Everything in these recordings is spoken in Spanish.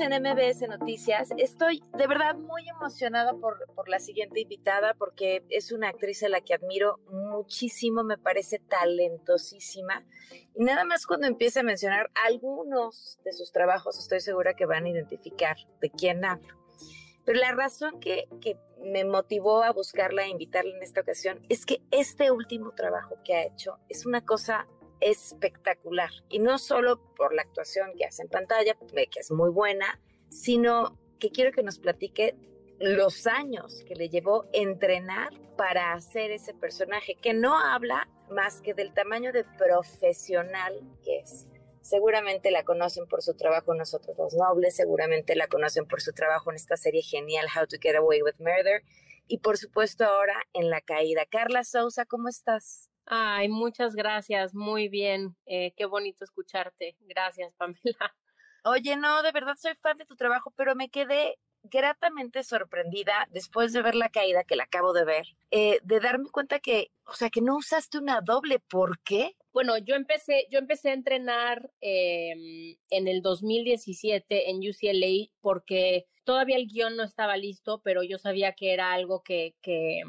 En MBS Noticias. Estoy de verdad muy emocionada por, por, la siguiente invitada porque es una actriz a la que admiro muchísimo, me parece talentosísima. Y nada más cuando empiece a mencionar algunos de sus trabajos, estoy segura que van a identificar de quién hablo. Pero la razón que, que me motivó a buscarla e invitarla en esta ocasión es que este último trabajo que ha hecho es una cosa espectacular. Y no solo por la actuación que hace en pantalla, que es muy buena, sino que quiero que nos platique los años que le llevó entrenar para hacer ese personaje, que no habla más que del tamaño de profesional que es. Seguramente la conocen por su trabajo en Nosotros los Nobles, seguramente la conocen por su trabajo en esta serie genial How to Get Away with Murder y por supuesto ahora en La Caída. Carla Sousa, ¿cómo estás? Ay, muchas gracias, muy bien. Eh, qué bonito escucharte. Gracias, Pamela. Oye, no, de verdad soy fan de tu trabajo, pero me quedé gratamente sorprendida después de ver la caída que la acabo de ver, eh, de darme cuenta que, o sea, que no usaste una doble. ¿Por qué? Bueno, yo empecé, yo empecé a entrenar eh, en el 2017 en UCLA porque todavía el guion no estaba listo, pero yo sabía que era algo que, que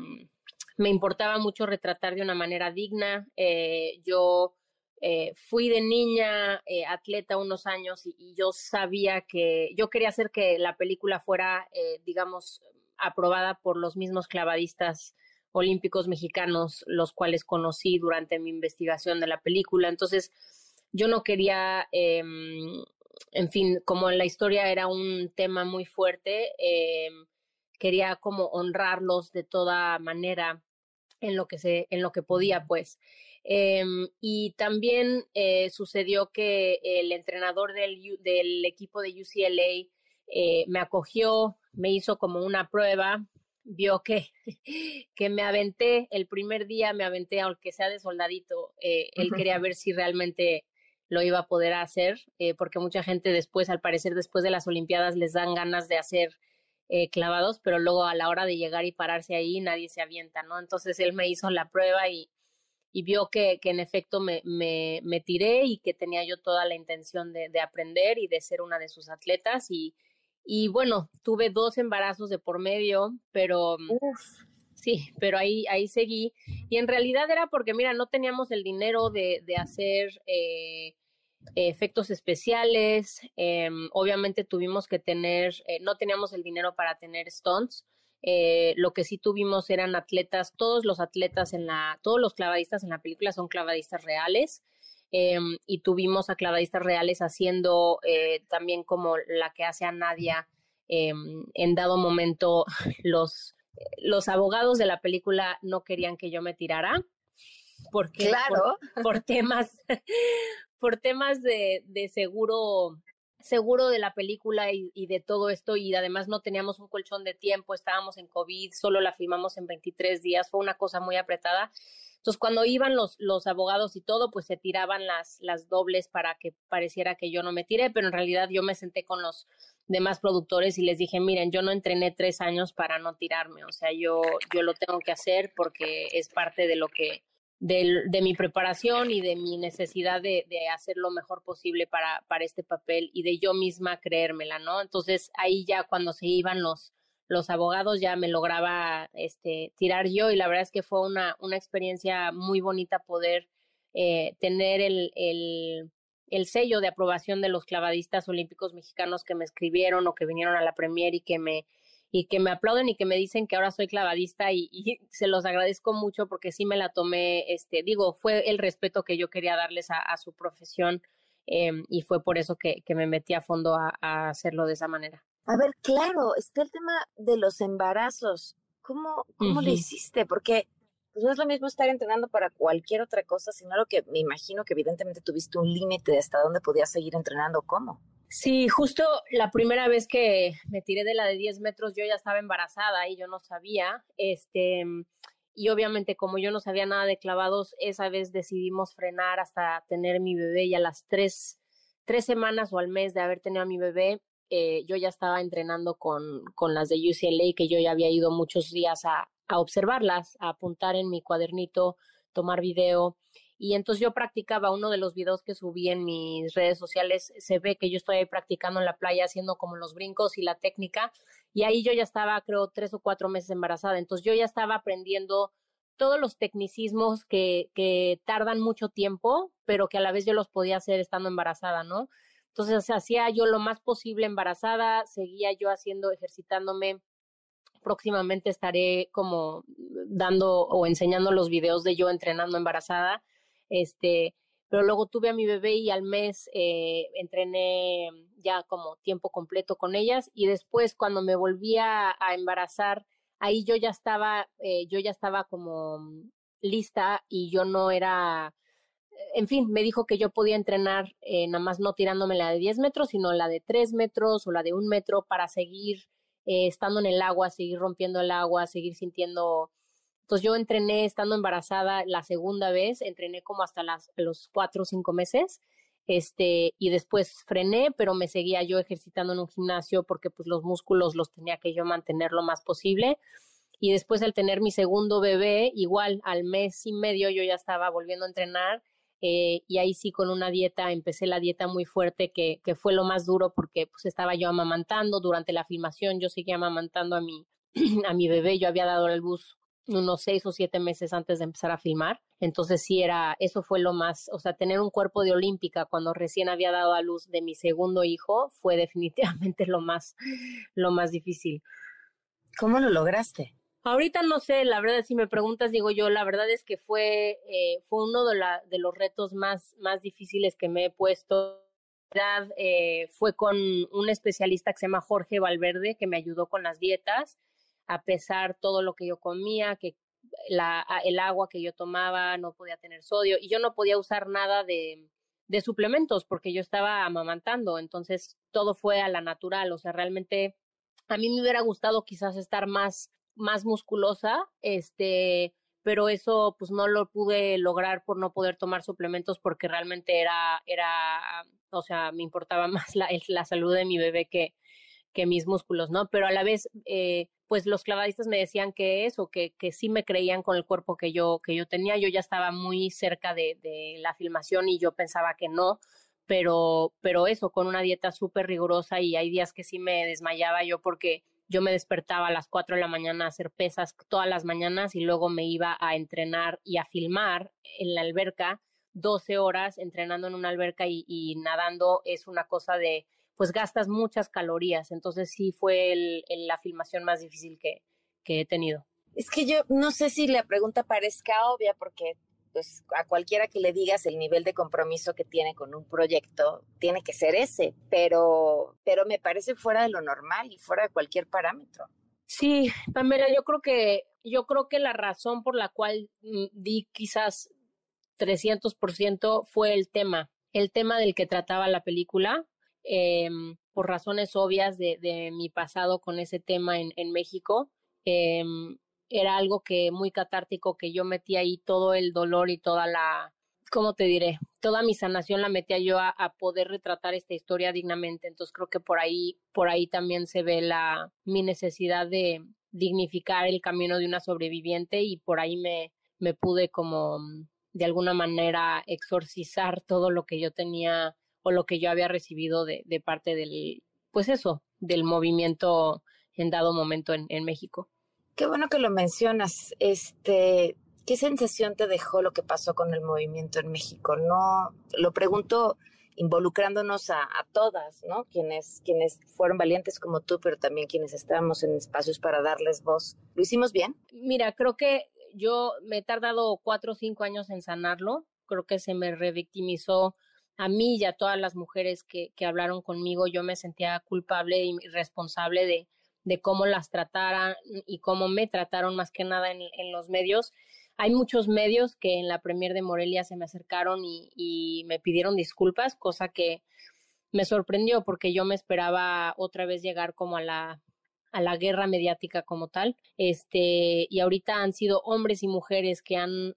me importaba mucho retratar de una manera digna. Eh, yo eh, fui de niña eh, atleta unos años y, y, yo sabía que yo quería hacer que la película fuera, digamos, aprobada por los mismos clavadistas olímpicos mexicanos, los cuales conocí durante mi investigación de la película. Entonces, yo no quería, eh, en fin, como la historia era un tema muy fuerte, eh, quería como honrarlos de toda manera en lo que se, en lo que podía, pues. Eh, y también eh, sucedió que el entrenador del, del equipo de UCLA eh, me acogió, me hizo como una prueba, vio que, que me aventé el primer día, me aventé, aunque sea de soldadito, eh, él quería ver si realmente lo iba a poder hacer, eh, porque mucha gente después, al parecer, después de las Olimpiadas, les dan ganas de hacer eh, clavados, pero luego a la hora de llegar y pararse ahí, nadie se avienta, ¿no? Entonces él me hizo la prueba y, y vio que, que, en efecto me, me, me, tiré y que tenía yo toda la intención de, de aprender y de ser una de sus atletas y, y bueno, tuve dos embarazos de por medio, pero Uf. sí, pero ahí, ahí seguí. Y en realidad era porque, mira, no teníamos el dinero de, de hacer eh, efectos especiales. Eh, obviamente tuvimos que tener, eh, no teníamos el dinero para tener stunts. Eh, lo que sí tuvimos eran atletas, todos los atletas en la, todos los clavadistas en la película son clavadistas reales. Eh, y tuvimos a clavadistas reales haciendo eh, también como la que hace a Nadia eh, en dado momento los los abogados de la película no querían que yo me tirara porque claro. por, por temas por temas de, de, seguro seguro de la película y, y, de todo esto y además no teníamos un colchón de tiempo, estábamos en COVID, solo la filmamos en 23 días, fue una cosa muy apretada. Entonces, cuando iban los, los abogados y todo, pues se tiraban las, las dobles para que pareciera que yo no me tiré, pero en realidad yo me senté con los demás productores y les dije, miren, yo no entrené tres años para no tirarme, o sea, yo, yo lo tengo que hacer porque es parte de lo que, de, de mi preparación y de mi necesidad de, de, hacer lo mejor posible para, para este papel y de yo misma creérmela, ¿no? Entonces ahí ya cuando se iban los, los abogados ya me lograba este, tirar yo y la verdad es que fue una, experiencia muy bonita poder eh, tener el, el, el, sello de aprobación de los clavadistas olímpicos mexicanos que me escribieron o que vinieron a la premier y que me y que me aplauden y que me dicen que ahora soy clavadista y, se los agradezco mucho porque sí me la tomé, este, digo, fue el respeto que yo quería darles a, su profesión em, y fue por eso que, me metí a fondo a, hacerlo de esa manera. A ver, claro, está el tema de los embarazos. ¿Cómo, cómo le hiciste? Porque pues no es lo mismo estar entrenando para cualquier otra cosa, sino lo que me imagino que evidentemente tuviste un límite de hasta dónde podías seguir entrenando, ¿cómo? Sí, justo la primera vez que me tiré de la de 10 metros, yo ya estaba embarazada y yo no sabía, este, y obviamente como yo no sabía nada de clavados, esa vez decidimos frenar hasta tener mi bebé y a las tres, tres semanas o al mes de haber tenido a mi bebé, eh, yo ya estaba entrenando con, con las de UCLA, que yo ya había ido muchos días a, a observarlas, a apuntar en mi cuadernito, tomar video. Y entonces yo practicaba uno de los videos que subí en mis redes sociales, se ve que yo estoy ahí practicando en la playa haciendo como los brincos y la técnica. Y ahí yo ya estaba, creo, tres o cuatro meses embarazada. Entonces yo ya estaba aprendiendo todos los tecnicismos que, que tardan mucho tiempo, pero que a la vez yo los podía hacer estando embarazada, ¿no? Entonces hacía yo lo más posible embarazada, seguía yo haciendo, ejercitándome próximamente estaré como dando o enseñando los videos de yo entrenando embarazada. Este, pero luego tuve a mi bebé y al mes eh, entrené ya como tiempo completo con ellas y después cuando me volví a, embarazar, ahí yo ya estaba, eh, yo ya estaba como lista y yo no era, en fin, me dijo que yo podía entrenar eh, nada más no tirándome la de 10 metros, sino la de 3 metros o la de un metro para seguir eh, estando en el agua, seguir rompiendo el agua, seguir sintiendo. Entonces yo entrené estando embarazada la segunda vez, entrené como hasta los cuatro o cinco meses, este, y después frené, pero me seguía yo ejercitando en un gimnasio porque pues los músculos los tenía que yo mantener lo más posible. Y después al tener mi segundo bebé, igual al mes y medio yo ya estaba volviendo a entrenar eh, y ahí sí con una dieta, empecé la dieta muy fuerte que, fue lo más duro porque pues estaba yo amamantando durante la filmación, yo seguía amamantando a mi, a mi bebé, yo había dado el bus unos seis o siete meses antes de empezar a filmar, entonces sí era, eso fue lo más, o sea, tener un cuerpo de olímpica cuando recién había dado a luz de mi segundo hijo fue definitivamente lo más, lo más difícil. ¿Cómo lo lograste? Ahorita no sé, la verdad, si me preguntas, digo yo, la verdad es que fue, eh, fue uno de, la, de los retos más, más difíciles que me he puesto. Eh, fue con un especialista que se llama Jorge Valverde, que me ayudó con las dietas, a pesar todo lo que yo comía, que la, el agua que yo tomaba no podía tener sodio y yo no podía usar nada de, de suplementos porque yo estaba amamantando, entonces todo fue a la natural, o sea, realmente a mí me hubiera gustado quizás estar más más musculosa, este, pero eso pues no lo pude lograr por no poder tomar suplementos porque realmente era, era, o sea, me importaba más la, la salud de mi bebé que, que mis músculos, ¿no? Pero a la vez, eh, pues los clavadistas me decían que eso, que, que sí me creían con el cuerpo que yo, que yo tenía. Yo ya estaba muy cerca de, de la filmación y yo pensaba que no, pero, pero eso, con una dieta súper rigurosa y hay días que sí me desmayaba yo porque yo me despertaba a las 4 de la mañana a hacer pesas todas las mañanas y luego me iba a entrenar y a filmar en la alberca 12 horas entrenando en una alberca y, nadando es una cosa de, pues gastas muchas calorías. Entonces sí fue el, la filmación más difícil que, que he tenido. Es que yo no sé si la pregunta parezca obvia porque pues a cualquiera que le digas el nivel de compromiso que tiene con un proyecto, tiene que ser ese, pero, pero me parece fuera de lo normal y fuera de cualquier parámetro. Sí, Pamela, yo creo que, yo creo que la razón por la cual di quizás 300% fue el tema, el tema del que trataba la película, em, por razones obvias de, mi pasado con ese tema en, México. Eh, era algo que muy catártico, que yo metía ahí todo el dolor y toda la, ¿cómo te diré? Toda mi sanación la metía yo a, poder retratar esta historia dignamente. Entonces creo que por ahí, por ahí también se ve la, mi necesidad de dignificar el camino de una sobreviviente y por ahí me, me pude como de alguna manera exorcizar todo lo que yo tenía o lo que yo había recibido de, de parte del, pues eso, del movimiento en dado momento en, en México. Qué bueno que lo mencionas. Este, ¿qué sensación te dejó lo que pasó con el movimiento en México? No, lo pregunto involucrándonos a, todas, ¿no? Quienes, quienes fueron valientes como tú, pero también quienes estábamos en espacios para darles voz. ¿Lo hicimos bien? Mira, creo que yo me he tardado cuatro o cinco años en sanarlo. Creo que se me revictimizó a mí y a todas las mujeres que, que hablaron conmigo. Yo me sentía culpable y responsable de, de cómo las trataran y cómo me trataron más que nada en, en los medios hay muchos medios que en la Premier de Morelia se me acercaron y, me pidieron disculpas, cosa que me sorprendió porque yo me esperaba otra vez llegar como a la a la guerra mediática como tal. Este, y ahorita han sido hombres y mujeres que han,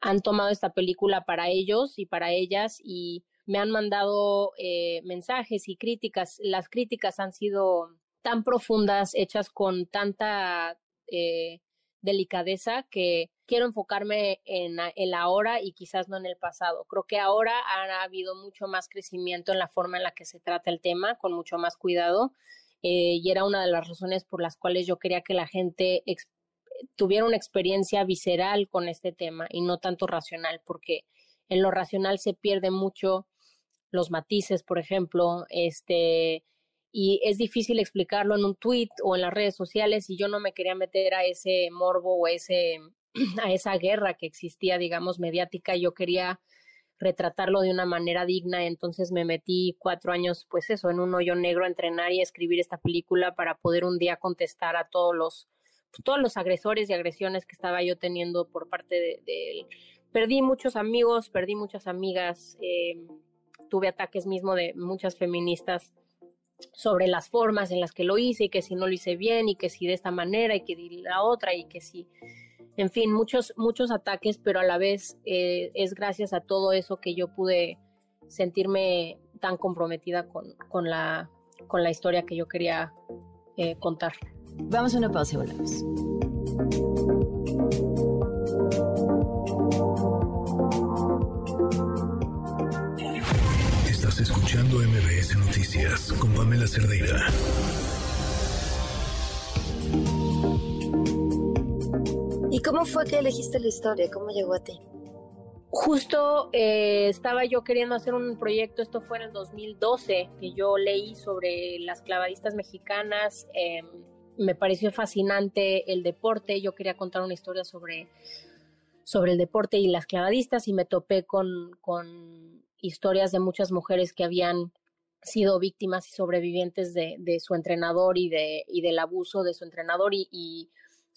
han tomado esta película para ellos y para ellas y me han mandado eh, mensajes y críticas. Las críticas han sido tan profundas, hechas con tanta eh, delicadeza que quiero enfocarme en, en la ahora y quizás no en el pasado. Creo que ahora ha habido mucho más crecimiento en la forma en la que se trata el tema, con mucho más cuidado, eh, y era una de las razones por las cuales yo quería que la gente tuviera una experiencia visceral con este tema y no tanto racional, porque en lo racional se pierde mucho los matices, por ejemplo, este, y es difícil explicarlo en un tweet o en las redes sociales y yo no me quería meter a ese morbo o ese, a esa guerra que existía, digamos, mediática. Yo quería retratarlo de una manera digna, entonces me metí cuatro años, pues eso, en un hoyo negro a entrenar y a escribir esta película para poder un día contestar a todos los, todos los agresores y agresiones que estaba yo teniendo por parte de, él. Perdí muchos amigos, perdí muchas amigas, eh, tuve ataques mismo de muchas feministas sobre las formas en las que lo hice y que si no lo hice bien y que si de esta manera y que de la otra y que si, en fin, muchos, muchos ataques, pero a la vez eh, es gracias a todo eso que yo pude sentirme tan comprometida con, con, la, con la historia que yo quería eh, contar. Vamos a una pausa y volvemos. escuchando MBS Noticias con Pamela Cerdeira. ¿Y cómo fue que elegiste la historia? ¿Cómo llegó a ti? Justo eh, estaba yo queriendo hacer un proyecto, esto fue en el 2012, que yo leí sobre las clavadistas mexicanas. Em, me pareció fascinante el deporte, yo quería contar una historia sobre, sobre el deporte y las clavadistas y me topé con, con historias de muchas mujeres que habían sido víctimas y sobrevivientes de, de su entrenador y, de, y del abuso de su entrenador y,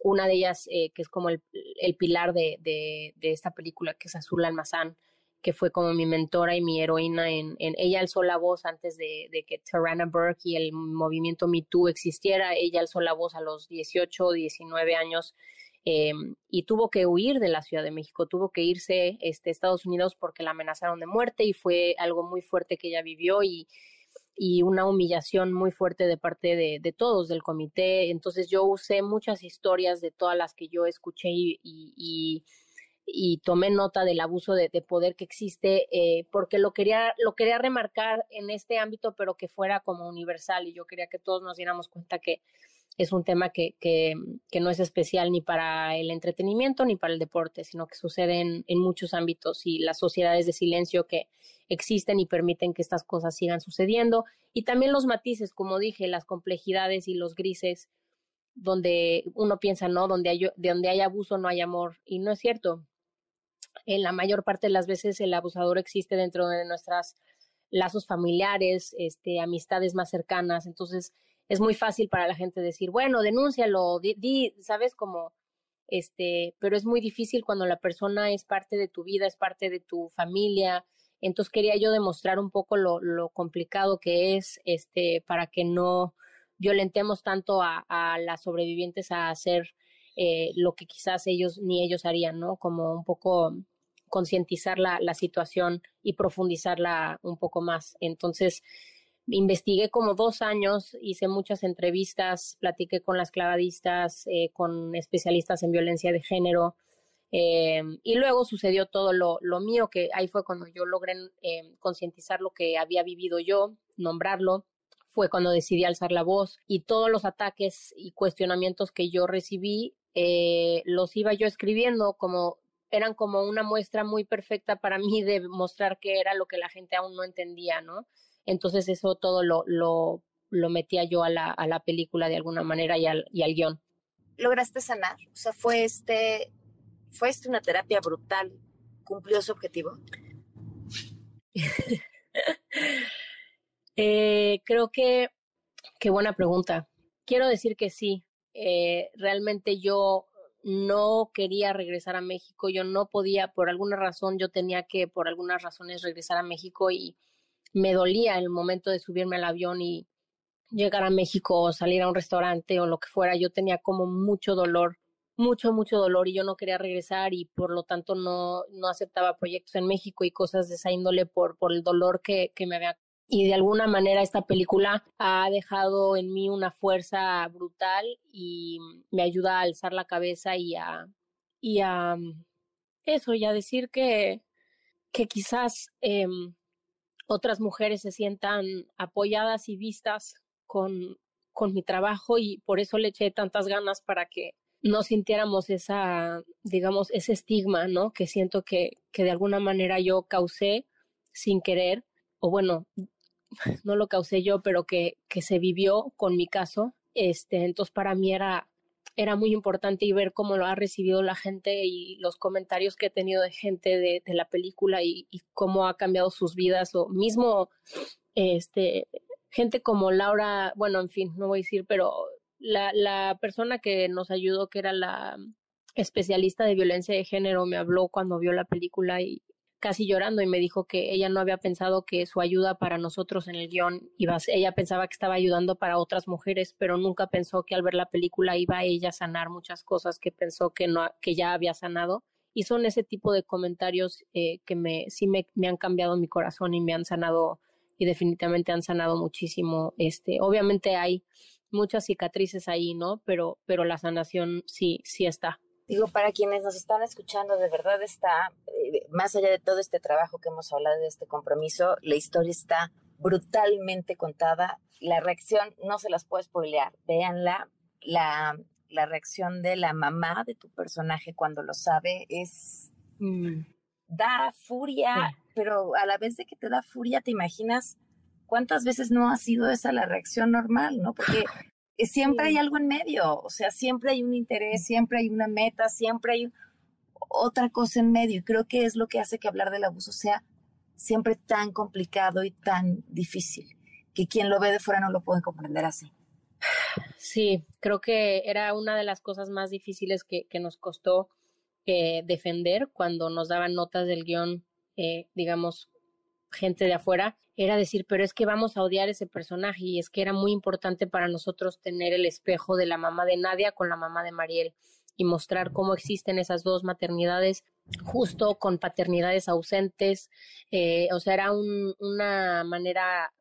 una de ellas eh, que es como el, el pilar de, de, de, esta película que es Azul Almazán que fue como mi mentora y mi heroína en, ella alzó la voz antes de, que Tarana Burke y el movimiento Me Too existiera, ella alzó la voz a los 18 o 19 años eh, y tuvo que huir de la Ciudad de México, tuvo que irse este, a Estados Unidos porque la amenazaron de muerte y fue algo muy fuerte que ella vivió y, y una humillación muy fuerte de parte de, de, todos del comité. Entonces yo usé muchas historias de todas las que yo escuché y, y, y tomé nota del abuso de, de poder que existe eh, porque lo quería, lo quería remarcar en este ámbito, pero que fuera como universal y yo quería que todos nos diéramos cuenta que es un tema que, que, no es especial ni para el entretenimiento ni para el deporte, sino que sucede en, muchos ámbitos y las sociedades de silencio que existen y permiten que estas cosas sigan sucediendo. Y también los matices, como dije, las complejidades y los grises, donde uno piensa, no, donde hay, de donde hay abuso no hay amor. Y no es cierto. En la mayor parte de las veces el abusador existe dentro de nuestras lazos familiares, este, amistades más cercanas. Entonces, es muy fácil para la gente decir, bueno, denúncialo, di, ¿sabes? Como, este, pero es muy difícil cuando la persona es parte de tu vida, es parte de tu familia. Entonces quería yo demostrar un poco lo, lo complicado que es, este, para que no violentemos tanto a, a las sobrevivientes a hacer eh, lo que quizás ellos ni ellos harían, ¿no? Como un poco concientizar la, la situación y profundizarla un poco más. Entonces, investigué como dos años, hice muchas entrevistas, platiqué con las clavadistas, eh, con especialistas en violencia de género. Eh, y luego sucedió todo lo, lo, mío, que ahí fue cuando yo logré eh, concientizar lo que había vivido yo, nombrarlo. Fue cuando decidí alzar la voz y todos los ataques y cuestionamientos que yo recibí los iba yo escribiendo como eran como una muestra muy perfecta para mí de mostrar que era lo que la gente aún no entendía, ¿no? Entonces eso todo lo, lo, lo metía yo a la, a la película de alguna manera y al, y al guion. ¿Lograste sanar? O sea, fue este, fue este una terapia brutal. ¿Cumplió su objetivo? eh, creo que, qué buena pregunta. Quiero decir que sí. Eh, realmente yo no quería regresar a México, yo no podía, por alguna razón, yo tenía que, por algunas razones, regresar a México y me dolía el momento de subirme al avión y llegar a México o salir a un restaurante o lo que fuera, yo tenía como mucho dolor, mucho, mucho dolor y yo no quería regresar y por lo tanto no, no aceptaba proyectos en México y cosas de esa índole por, por el dolor que, que me había y de alguna manera esta película ha dejado en mí una fuerza brutal y me ayuda a alzar la cabeza y a y a eso y a decir que que quizás eh, otras mujeres se sientan apoyadas y vistas con, con mi trabajo y por eso le eché tantas ganas para que no sintiéramos esa, digamos, ese estigma, ¿no? Que siento que, que de alguna manera yo causé sin querer, o bueno, no lo causé yo, pero que, que se vivió con mi caso. Este, entonces para mí era, era muy importante y ver cómo lo ha recibido la gente y los comentarios que he tenido de gente de, de la película y, cómo ha cambiado sus vidas o mismo este gente como Laura, bueno, en fin, no voy a decir, pero la, la persona que nos ayudó, que era la especialista de violencia de género, me habló cuando vio la película y casi llorando y me dijo que ella no había pensado que su ayuda para nosotros en el guion iba ella pensaba que estaba ayudando para otras mujeres, pero nunca pensó que al ver la película iba a ella a sanar muchas cosas que pensó que no, que ya había sanado. Y son ese tipo de comentarios eh, que me, sí me, me han cambiado mi corazón y me han sanado y definitivamente han sanado muchísimo. Este, obviamente hay muchas cicatrices ahí, ¿no? Pero, pero la sanación sí, sí está. Digo, para quienes nos están escuchando, de verdad está, eh, más allá de todo este trabajo que hemos hablado de este compromiso, la historia está brutalmente contada. La reacción no se las puedo spoilear. Véanla. La, la reacción de la mamá de tu personaje cuando lo sabe es. Mm. Da furia, sí. pero a la vez de que te da furia, te imaginas cuántas veces no ha sido esa la reacción normal, ¿no? Porque siempre hay algo en medio, o sea, siempre hay un interés, siempre hay una meta, siempre hay otra cosa en medio. Y creo que es lo que hace que hablar del abuso sea siempre tan complicado y tan difícil, que quien lo ve de fuera no lo puede comprender así. Sí, creo que era una de las cosas más difíciles que, que nos costó eh, defender cuando nos daban notas del guion, eh, digamos, gente de afuera, era decir, pero es que vamos a odiar ese personaje y es que era muy importante para nosotros tener el espejo de la mamá de Nadia con la mamá de Mariel y mostrar cómo existen esas dos maternidades justo con paternidades ausentes, eh, o sea, era un, una manera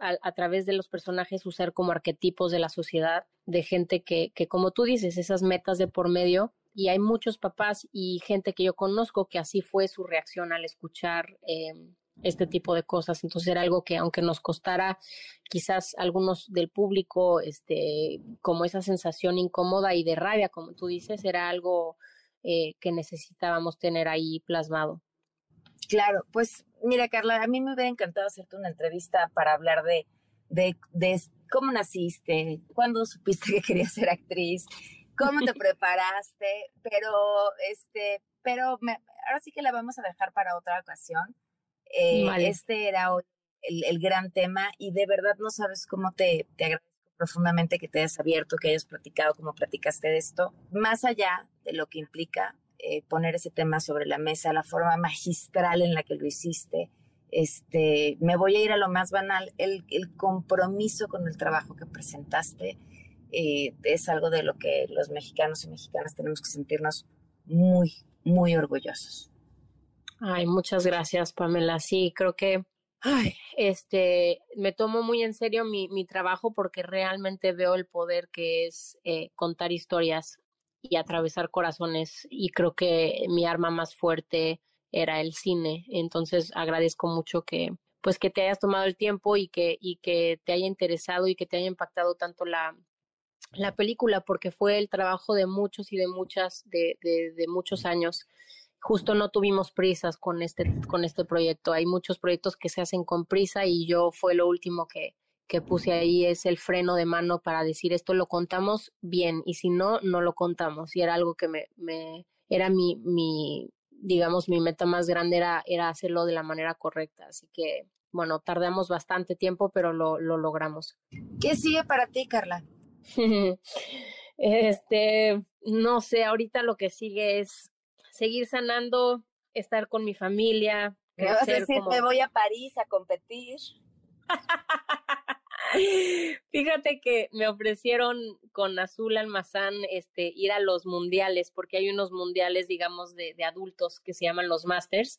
a, través de los personajes usar como arquetipos de la sociedad, de gente que, que, como tú dices, esas metas de por medio, y hay muchos papás y gente que yo conozco que así fue su reacción al escuchar eh, este tipo de cosas. Entonces era algo que aunque nos costara quizás algunos del público, este, como esa sensación incómoda y de rabia, como tú dices, era algo eh, que necesitábamos tener ahí plasmado. Claro, pues mira Carla, a mí me hubiera encantado hacerte una entrevista para hablar de, de, de cómo naciste, cuándo supiste que querías ser actriz, cómo te preparaste, pero este, pero me, ahora sí que la vamos a dejar para otra ocasión eh, vale. Este era el, el, gran tema y de verdad no sabes cómo te, te agradezco profundamente que te hayas abierto, que hayas platicado como platicaste de esto. Más allá de lo que implica eh, poner ese tema sobre la mesa, la forma magistral en la que lo hiciste, este, me voy a ir a lo más banal, el, el compromiso con el trabajo que presentaste eh, es algo de lo que los mexicanos y mexicanas tenemos que sentirnos muy, muy orgullosos. Ay, muchas gracias, Pamela. Sí, creo que ay, este, me tomo muy en serio mi, mi, trabajo porque realmente veo el poder que es eh, contar historias y atravesar corazones y creo que mi arma más fuerte era el cine. Entonces agradezco mucho que pues que te hayas tomado el tiempo y que y que te haya interesado y que te haya impactado tanto la la película porque fue el trabajo de muchos y de muchas de, de, de muchos años justo no tuvimos prisas con este, con este proyecto. Hay muchos proyectos que se hacen con prisa y yo fue lo último que, que puse ahí, es el freno de mano para decir esto lo contamos bien y si no, no lo contamos. Y era algo que me, me era mi, mi, digamos, mi meta más grande era, era hacerlo de la manera correcta. Así que, bueno, tardamos bastante tiempo, pero lo, lo logramos. ¿Qué sigue para ti, Carla? este, no sé, ahorita lo que sigue es seguir sanando, estar con mi familia. Me vas a decir, me voy a París a competir. Fíjate que me ofrecieron con Azul Almazán este, ir a los mundiales, porque hay unos mundiales, digamos, de, de, adultos que se llaman los Masters,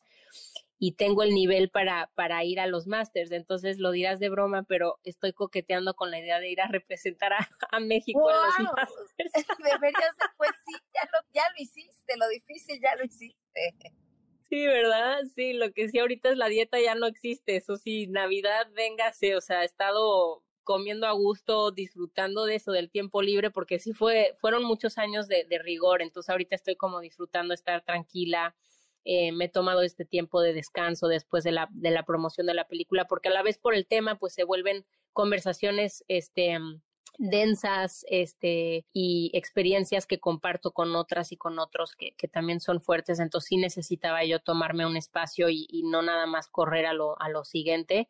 y tengo el nivel para, para ir a los Masters. Entonces lo dirás de broma, pero estoy coqueteando con la idea de ir a representar a, a México wow. en los Masters. Deberías, pues sí, ya lo, ya lo hiciste, lo difícil ya lo hiciste. Sí, ¿verdad? Sí, lo que sí ahorita es la dieta ya no existe. Eso sí, Navidad, véngase, o sea, he estado comiendo a gusto, disfrutando de eso, del tiempo libre, porque sí fue, fueron muchos años de, de rigor, entonces ahorita estoy como disfrutando estar tranquila, eh, me he tomado este tiempo de descanso después de la, de la promoción de la película, porque a la vez por el tema, pues se vuelven conversaciones, este, densas este y experiencias que comparto con otras y con otros que, que también son fuertes. Entonces sí necesitaba yo tomarme un espacio y, y no nada más correr a lo, a lo siguiente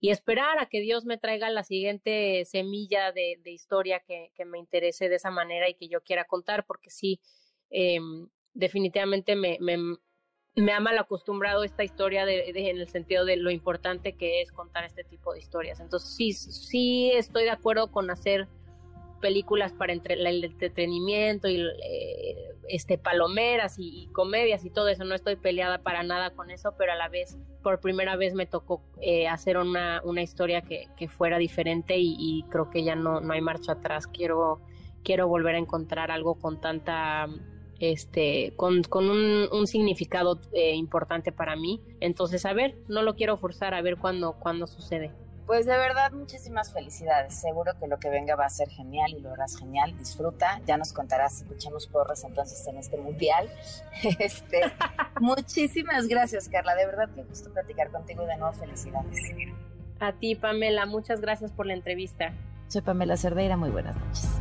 y esperar a que Dios me traiga la siguiente semilla de, de historia que, que, me interese de esa manera y que yo quiera contar, porque sí, eh, definitivamente me, me, me ha mal acostumbrado esta historia de, en el sentido de lo importante que es contar este tipo de historias. Entonces sí, sí estoy de acuerdo con hacer películas para entre, el entretenimiento y eh, este palomeras y, y, comedias y todo eso no estoy peleada para nada con eso pero a la vez por primera vez me tocó eh, hacer una, una historia que, que fuera diferente y, y, creo que ya no, no hay marcha atrás quiero quiero volver a encontrar algo con tanta este con, con un, un, significado eh, importante para mí entonces a ver no lo quiero forzar a ver cuándo cuándo sucede pues de verdad, muchísimas felicidades. Seguro que lo que venga va a ser genial y lo harás genial. Disfruta. Ya nos contarás si escuchamos porras entonces en este mundial. Este, muchísimas gracias, Carla. De verdad que gusto platicar contigo y de nuevo felicidades. A ti, Pamela. Muchas gracias por la entrevista. Soy Pamela Cerdeira. Muy buenas noches.